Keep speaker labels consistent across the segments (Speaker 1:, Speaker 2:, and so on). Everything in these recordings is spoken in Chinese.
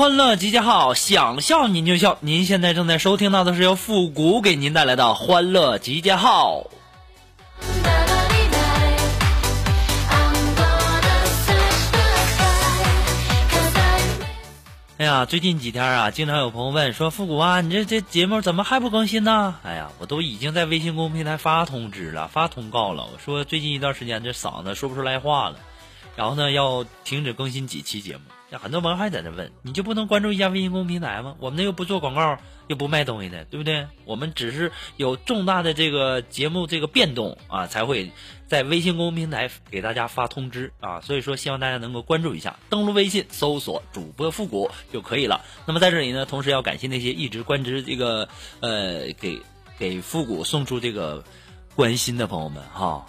Speaker 1: 欢乐集结号，想笑您就笑。您现在正在收听到的是由复古给您带来的欢乐集结号。哎呀，最近几天啊，经常有朋友问说：“复古啊，你这这节目怎么还不更新呢？”哎呀，我都已经在微信公众平台发通知了，发通告了。我说最近一段时间这嗓子说不出来话了，然后呢要停止更新几期节目。很多朋友还在那问，你就不能关注一下微信公众平台吗？我们那又不做广告，又不卖东西的，对不对？我们只是有重大的这个节目这个变动啊，才会在微信公众平台给大家发通知啊。所以说，希望大家能够关注一下，登录微信搜索主播复古就可以了。那么在这里呢，同时要感谢那些一直关注这个呃给给复古送出这个关心的朋友们哈。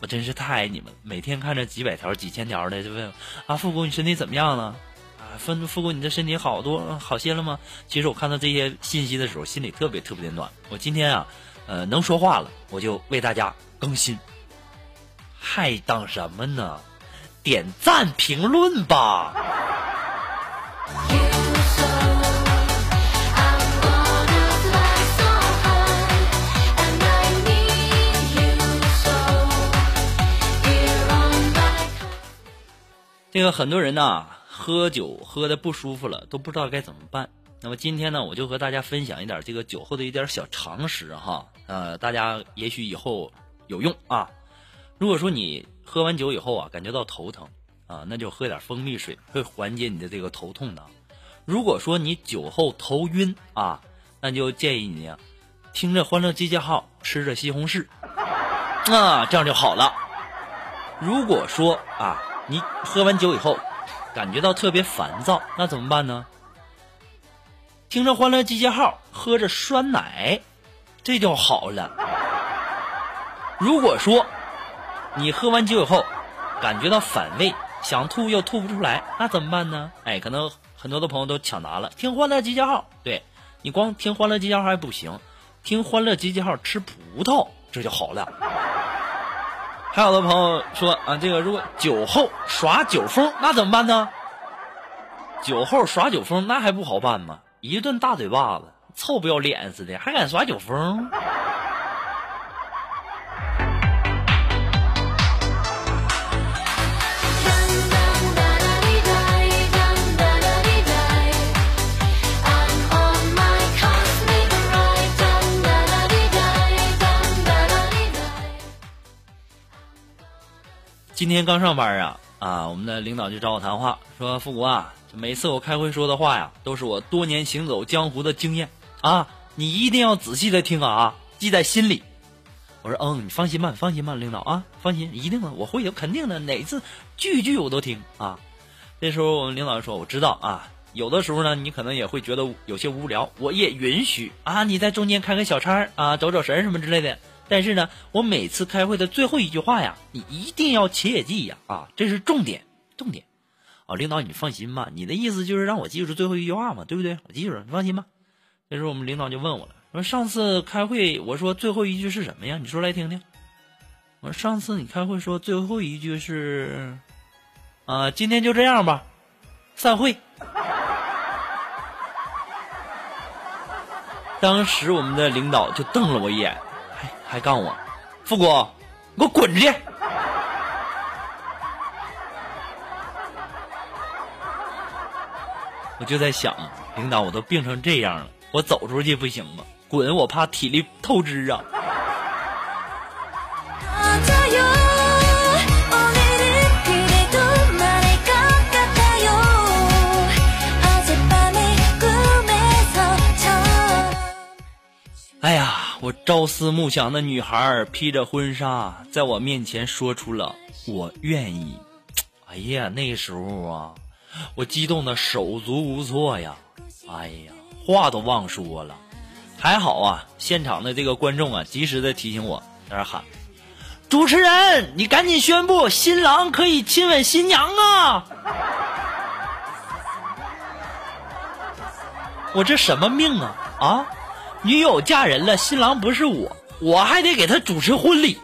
Speaker 1: 我真是太爱你们，每天看着几百条、几千条的就问啊，富国你身体怎么样了？啊，富富国你的身体好多好些了吗？其实我看到这些信息的时候，心里特别特别的暖。我今天啊，呃，能说话了，我就为大家更新。还等什么呢？点赞评论吧。这个很多人呢，喝酒喝的不舒服了，都不知道该怎么办。那么今天呢，我就和大家分享一点这个酒后的一点小常识哈，呃，大家也许以后有用啊。如果说你喝完酒以后啊，感觉到头疼啊，那就喝点蜂蜜水，会缓解你的这个头痛的。如果说你酒后头晕啊，那就建议你，听着《欢乐集结号》，吃着西红柿，啊，这样就好了。如果说啊。你喝完酒以后，感觉到特别烦躁，那怎么办呢？听着《欢乐集结号》，喝着酸奶，这就好了。如果说你喝完酒以后，感觉到反胃，想吐又吐不出来，那怎么办呢？哎，可能很多的朋友都抢答了，听《欢乐集结号》。对你光听《欢乐集结号》还不行，听《欢乐集结号》吃葡萄，这就好了。还有的朋友说啊，这个如果酒后耍酒疯，那怎么办呢？酒后耍酒疯，那还不好办吗？一顿大嘴巴子，臭不要脸似的，还敢耍酒疯？今天刚上班啊啊！我们的领导就找我谈话，说：“富国啊，每次我开会说的话呀，都是我多年行走江湖的经验啊，你一定要仔细的听啊，记在心里。”我说：“嗯，你放心吧，放心吧，领导啊，放心，一定的，我会的，肯定的，哪次句句我都听啊。”这时候我们领导说：“我知道啊，有的时候呢，你可能也会觉得有些无聊，我也允许啊，你在中间开个小差啊，走走神什么之类的。”但是呢，我每次开会的最后一句话呀，你一定要切记呀！啊，这是重点，重点。啊，领导你放心吧，你的意思就是让我记住最后一句话嘛，对不对？我记住了，你放心吧。这时候我们领导就问我了，说上次开会我说最后一句是什么呀？你说来听听。我说上次你开会说最后一句是，啊，今天就这样吧，散会。当时我们的领导就瞪了我一眼。还告我，富国，给我滚出去！我就在想，领导我都病成这样了，我走出去不行吗？滚！我怕体力透支啊。我朝思暮想的女孩披着婚纱，在我面前说出了“我愿意”。哎呀，那时候啊，我激动的手足无措呀！哎呀，话都忘说了。还好啊，现场的这个观众啊，及时的提醒我，在那喊：“主持人，你赶紧宣布，新郎可以亲吻新娘啊！”我这什么命啊啊！女友嫁人了，新郎不是我，我还得给他主持婚礼。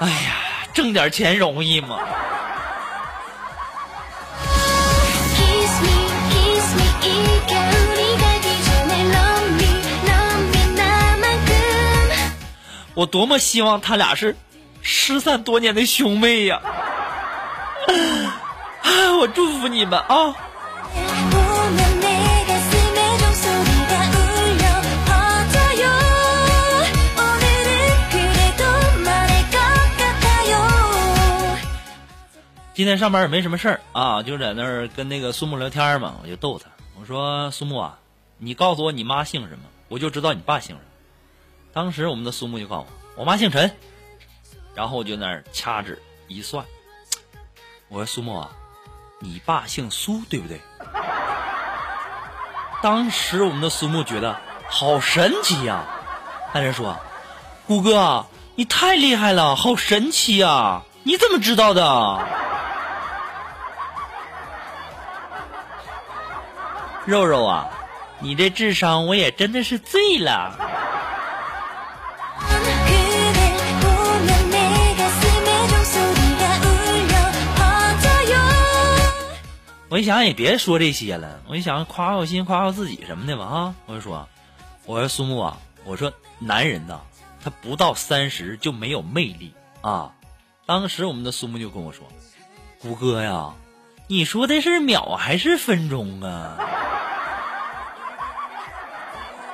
Speaker 1: 哎呀，挣点钱容易吗？我多么希望他俩是失散多年的兄妹呀。啊，我祝福你们啊。今天上班也没什么事儿啊，就在那儿跟那个苏木聊天嘛，我就逗他，我说苏木啊，你告诉我你妈姓什么，我就知道你爸姓什么。当时我们的苏木就告诉我，我妈姓陈，然后我就那儿掐指一算，我说苏木啊，你爸姓苏对不对？当时我们的苏木觉得好神奇呀、那人说，谷哥，你太厉害了，好神奇呀、你怎么知道的？肉肉啊你这智商我也真的是醉了。我一想也别说这些了我一想夸我心夸我自己什么的吧哈我就说我说苏木啊我说男人呐他不到三十就没有魅力啊。当时我们的苏木就跟我说谷歌呀你说的是秒还是分钟啊？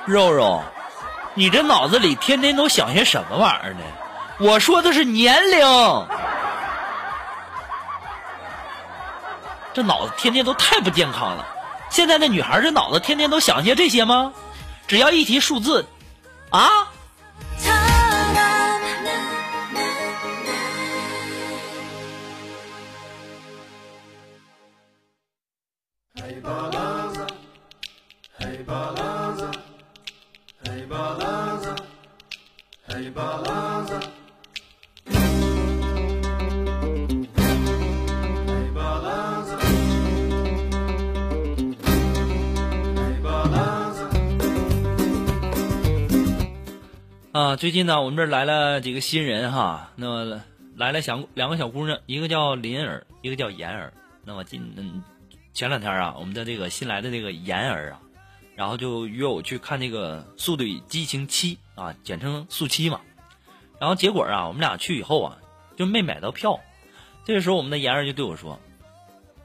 Speaker 1: 肉肉，你这脑子里天天都想些什么玩意儿呢？我说的是年龄。这脑子天天都太不健康了。现在的女孩这脑子天天都想些这些吗？只要一提数字，啊，最近呢，我们这儿来了几个新人哈，那么来了小两个小姑娘，一个叫林儿，一个叫妍儿。那么今嗯前两天啊，我们的这个新来的这个妍儿啊，然后就约我去看那个《速度与激情七》啊，简称速七嘛。然后结果啊，我们俩去以后啊，就没买到票。这个时候，我们的妍儿就对我说：“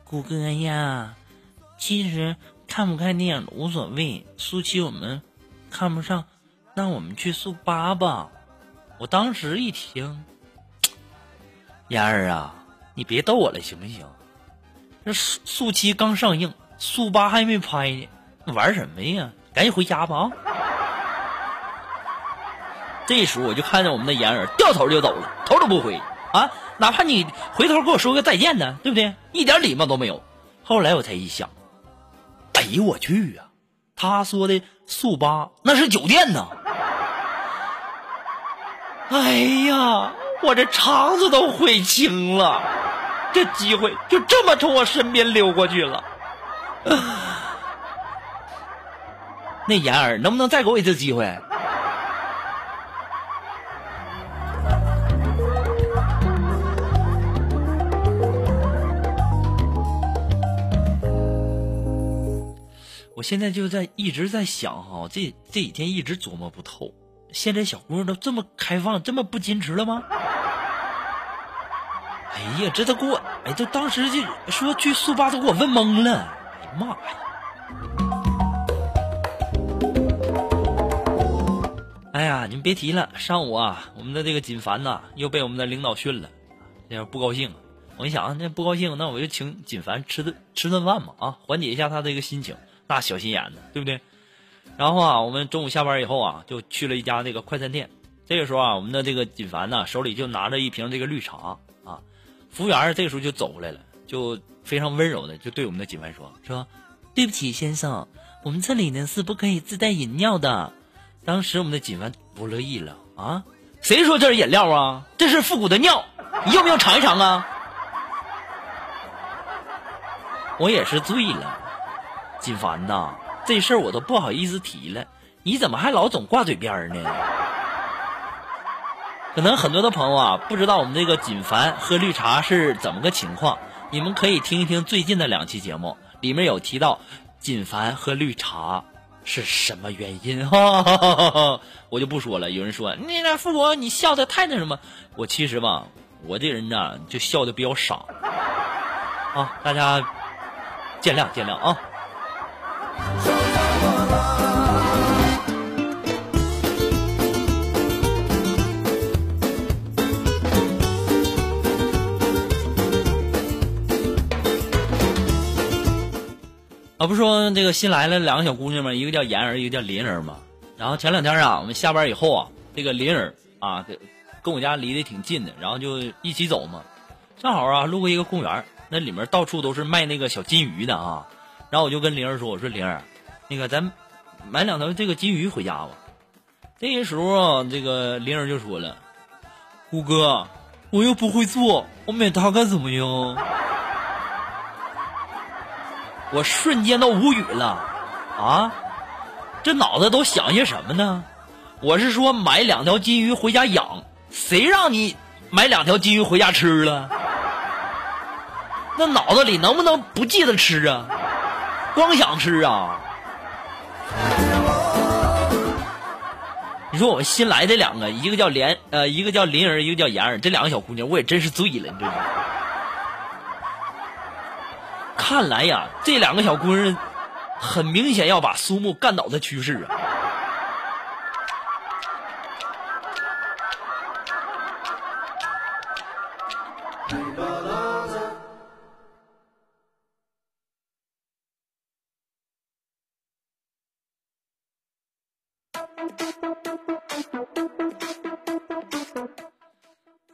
Speaker 1: 谷哥呀，其实看不看电影无所谓，速七我们看不上。”那我们去速八吧。我当时一听，妍儿啊，你别逗我了行不行？这速速七刚上映，速八还没拍呢，玩什么呀？赶紧回家吧啊！这时候我就看见我们的妍儿掉头就走了，头都不回啊！哪怕你回头跟我说个再见呢，对不对？一点礼貌都没有。后来我才一想，哎呦我去呀、他说的速八那是酒店呐！哎呀，我这肠子都悔青了，这机会就这么从我身边溜过去了。那妍儿能不能再给我一次机会？我现在就在一直在想哈，这这几天一直琢磨不透，现在小姑娘都这么开放，这么不矜持了吗？哎呀，这都给我，哎，这当时就说去速八都给我问懵了，哎呀妈呀！哎呀，你们别提了，上午啊，我们的这个锦凡呐，又被我们的领导训了，这样不高兴。我一想，那不高兴，那我就请锦凡吃顿吃顿饭吧，啊，缓解一下他的一个心情。那小心眼子，对不对？然后啊，我们中午下班以后啊，就去了一家那个快餐店。这个时候啊，我们的这个锦凡呢，手里就拿着一瓶这个绿茶啊。服务员这个时候就走过来了，就非常温柔的就对我们的锦凡说：“说对不起，先生，我们这里呢是不可以自带饮料的。”当时我们的锦凡不乐意了啊，谁说这是饮料啊？这是复古的尿，你要不要尝一尝啊？我也是醉了，锦凡呐，这事儿我都不好意思提了，你怎么还老总挂嘴边儿呢？可能很多的朋友啊不知道我们这个锦凡喝绿茶是怎么个情况，你们可以听一听最近的两期节目，里面有提到锦凡喝绿茶是什么原因哈，哈哈哈哈我就不说了。有人说那那富国你笑的太那什么，我其实吧，我这人呢就笑的比较傻啊，大家见谅见谅啊。啊，不说这个新来了两个小姑娘吗？一个叫妍儿，一个叫林儿嘛。然后前两天啊，我们下班以后啊，这个林儿啊，跟我家离得挺近的，然后就一起走嘛。正好啊，路过一个公园，那里面到处都是卖那个小金鱼的啊。然后我就跟灵儿说：“我说灵儿，那个咱买两条这个金鱼回家吧。”这个时候，这个灵儿就说了：“虎哥，我又不会做，我买它干什么呀？”我瞬间都无语了，啊，这脑子都想些什么呢？我是说买两条金鱼回家养，谁让你买两条金鱼回家吃了？那脑子里能不能不记得吃啊？光想吃啊？你说我们新来的两个，一个叫莲，呃，一个叫林儿，一个叫妍儿，这两个小姑娘，我也真是醉了，你知道吗？看来呀，这两个小姑娘很明显要把苏木干倒的趋势啊！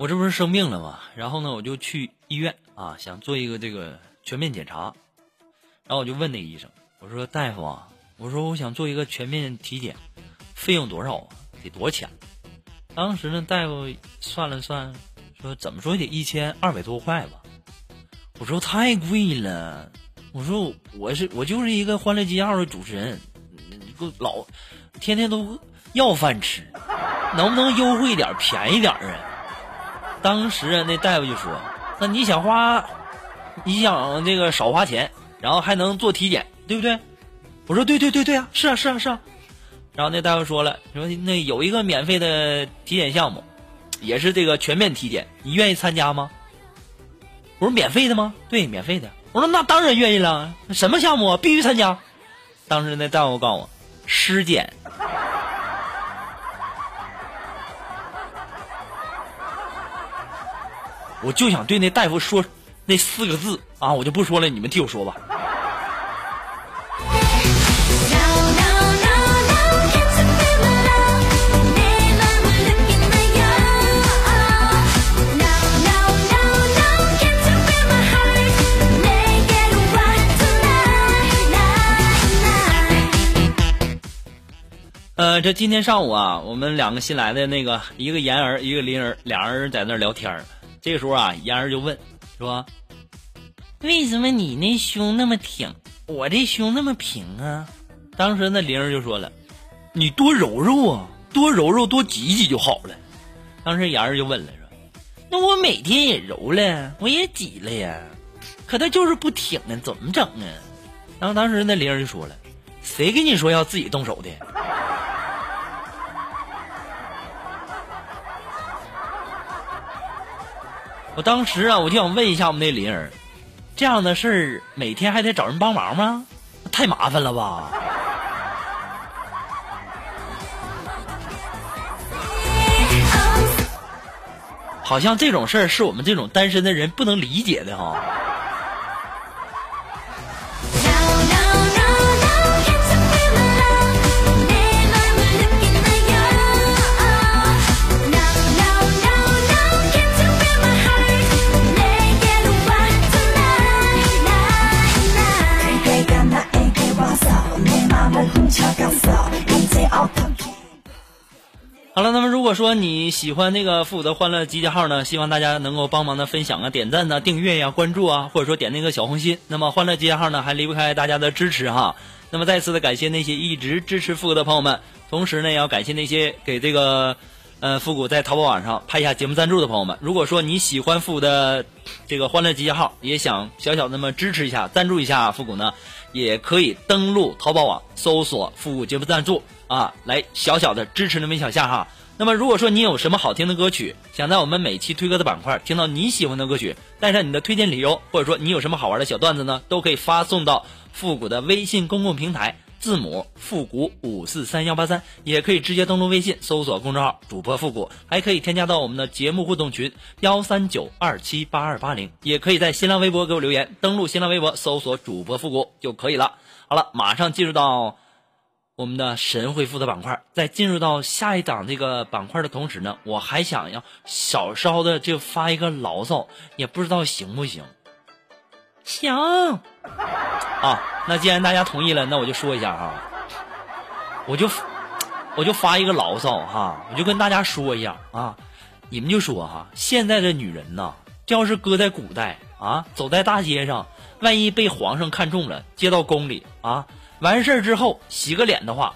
Speaker 1: 我这不是生病了吗？然后呢，我就去医院啊，想做一个这个全面检查。然后我就问那个医生，我说：“大夫啊，我说我想做一个全面体检，费用多少啊？得多少钱？”当时呢，大夫算了算，说怎么说也得一千二百多块吧。我说太贵了，我说我是我就是一个欢乐集号的主持人，给我老天天都要饭吃，能不能优惠点，便宜点啊？当时啊，那大夫就说：“那你想花，你想这个少花钱，然后还能做体检，对不对？”我说：“对对对对啊，是啊是啊是啊。”然后那大夫说了：“说那有一个免费的体检项目，也是这个全面体检，你愿意参加吗？”我说：“免费的吗？”对，免费的。我说：“那当然愿意了，什么项目？必须参加。”当时那大夫告诉我：“尸检。”我就想对那大夫说那四个字啊我就不说了你们替我说吧。呃这今天上午啊我们两个新来的那个一个妍儿一个林儿俩人在那聊天儿。这个时候啊，妍儿就问说：“为什么你那胸那么挺，我这胸那么平啊？”当时那玲儿就说了：“你多揉揉啊，多揉揉，多挤挤就好了。”当时妍儿就问了说：“那我每天也揉了，我也挤了呀，可它就是不挺啊，怎么整啊？”然后当时那玲儿就说了：“谁跟你说要自己动手的？”我当时啊，我就想问一下我们那林儿，这样的事儿每天还得找人帮忙吗？太麻烦了吧？好像这种事儿是我们这种单身的人不能理解的哈。好了，那么如果说你喜欢那个复古的欢乐集结号呢，希望大家能够帮忙的分享啊、点赞呐、订阅呀、关注啊，或者说点那个小红心。那么欢乐集结号呢，还离不开大家的支持哈。那么再次的感谢那些一直支持复古的朋友们，同时呢，也要感谢那些给这个呃复古在淘宝网上拍下节目赞助的朋友们。如果说你喜欢复古的这个欢乐集结号，也想小小那么支持一下、赞助一下复古呢，也可以登录淘宝网搜索“复古节目赞助”啊，来小小的支持那么一小下哈。那么如果说你有什么好听的歌曲，想在我们每期推歌的板块听到你喜欢的歌曲，带上你的推荐理由，或者说你有什么好玩的小段子呢，都可以发送到复古的微信公共平台。字母复古五四三幺八三，也可以直接登录微信搜索公众号主播复古，还可以添加到我们的节目互动群幺三九二七八二八零，也可以在新浪微博给我留言，登录新浪微博搜索主播复古就可以了。好了，马上进入到我们的神回复的板块，在进入到下一档这个板块的同时呢，我还想要小稍的就发一个牢骚，也不知道行不行。行。啊，那既然大家同意了，那我就说一下哈，我就我就发一个牢骚哈，我就跟大家说一下啊，你们就说哈，现在的女人呐，这要是搁在古代啊，走在大街上，万一被皇上看中了，接到宫里啊，完事儿之后洗个脸的话，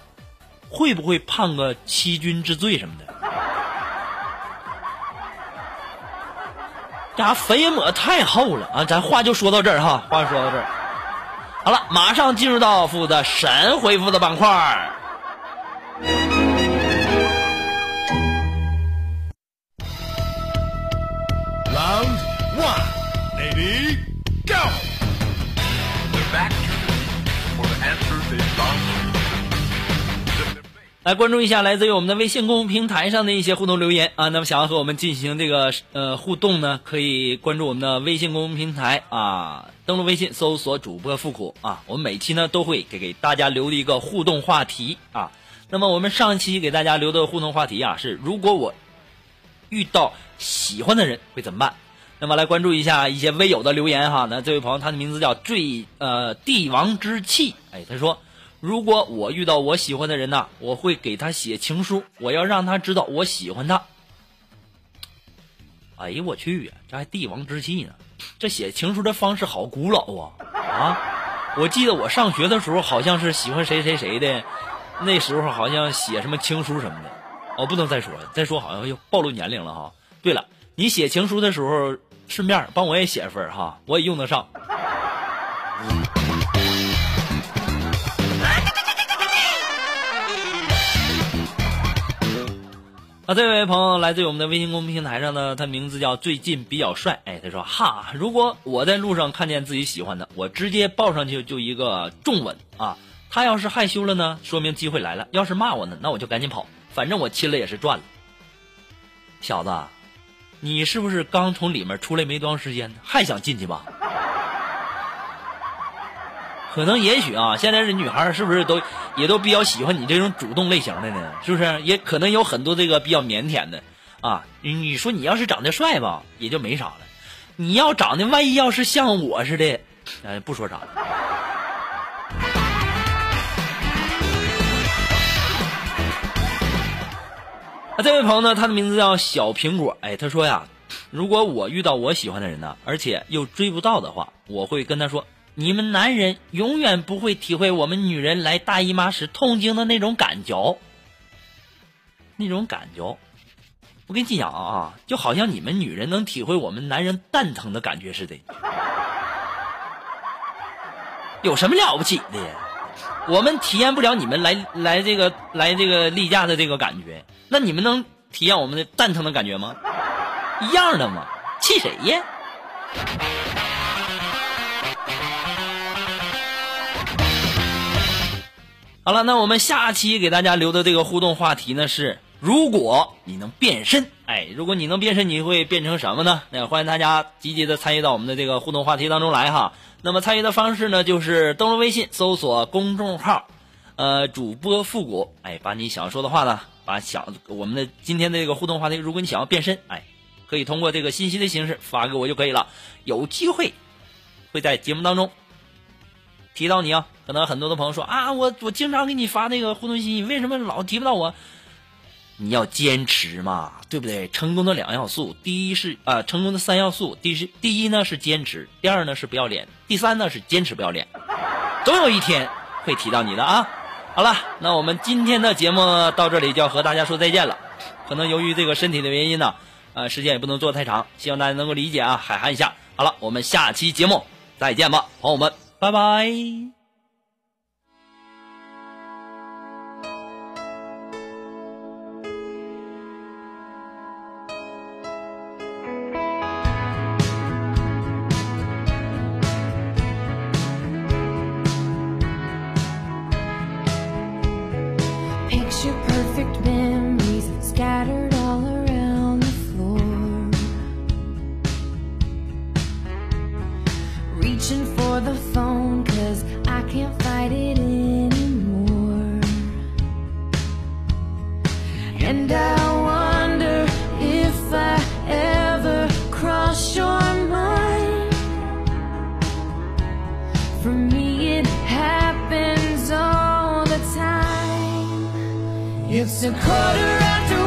Speaker 1: 会不会判个欺君之罪什么的？呀，粉也抹太厚了啊！咱话就说到这儿哈，话就说到这儿。好了，马上进入到负责神回复的板块。来关注一下来自于我们的微信公众平台上的一些互动留言啊。那么想要和我们进行这个呃互动呢，可以关注我们的微信公众平台啊，登录微信搜索主播复古啊。我们每期呢都会给给大家留的一个互动话题啊。那么我们上期给大家留的互动话题啊是：如果我遇到喜欢的人会怎么办？那么来关注一下一些微友的留言哈。那这位朋友他的名字叫最呃帝王之气，哎，他说。如果我遇到我喜欢的人呐，我会给他写情书，我要让他知道我喜欢他。哎呀我去呀，这还帝王之气呢！这写情书的方式好古老啊啊！我记得我上学的时候好像是喜欢谁谁谁的，那时候好像写什么情书什么的。哦，不能再说了，再说好像又暴露年龄了哈。对了，你写情书的时候，顺便帮我也写一份哈，我也用得上。啊，这位朋友来自于我们的微信公众平台上呢，他名字叫最近比较帅。哎，他说哈，如果我在路上看见自己喜欢的，我直接抱上去就一个重吻啊。他要是害羞了呢，说明机会来了；要是骂我呢，那我就赶紧跑，反正我亲了也是赚了。小子，你是不是刚从里面出来没多长时间？还想进去吧？可能也许啊，现在这女孩是不是都也都比较喜欢你这种主动类型的呢？是不是？也可能有很多这个比较腼腆的啊。你说你要是长得帅吧，也就没啥了。你要长得万一要是像我似的，哎，不说啥了。啊，这位朋友呢，他的名字叫小苹果。哎，他说呀，如果我遇到我喜欢的人呢，而且又追不到的话，我会跟他说。你们男人永远不会体会我们女人来大姨妈时痛经的那种感觉，那种感觉。我跟你讲啊，就好像你们女人能体会我们男人蛋疼的感觉似的，有什么了不起的？我们体验不了你们来来这个来这个例假的这个感觉，那你们能体验我们的蛋疼的感觉吗？一样的嘛，气谁呀？好了，那我们下期给大家留的这个互动话题呢是：如果你能变身，哎，如果你能变身，你会变成什么呢？那欢迎大家积极的参与到我们的这个互动话题当中来哈。那么参与的方式呢，就是登录微信搜索公众号，呃，主播复古，哎，把你想说的话呢，把想我们的今天的这个互动话题，如果你想要变身，哎，可以通过这个信息的形式发给我就可以了，有机会会在节目当中提到你啊。可能很多的朋友说啊，我我经常给你发那个互动信息，为什么老提不到我？你要坚持嘛，对不对？成功的两要素，第一是啊、成功的三要素，第是第一呢是坚持，第二呢是不要脸，第三呢是坚持不要脸，总有一天会提到你的啊。好了，那我们今天的节目到这里就要和大家说再见了。可能由于这个身体的原因呢，呃，时间也不能做太长，希望大家能够理解啊，海涵一下。好了，我们下期节目再见吧，朋友们，拜拜。
Speaker 2: It's a quarter after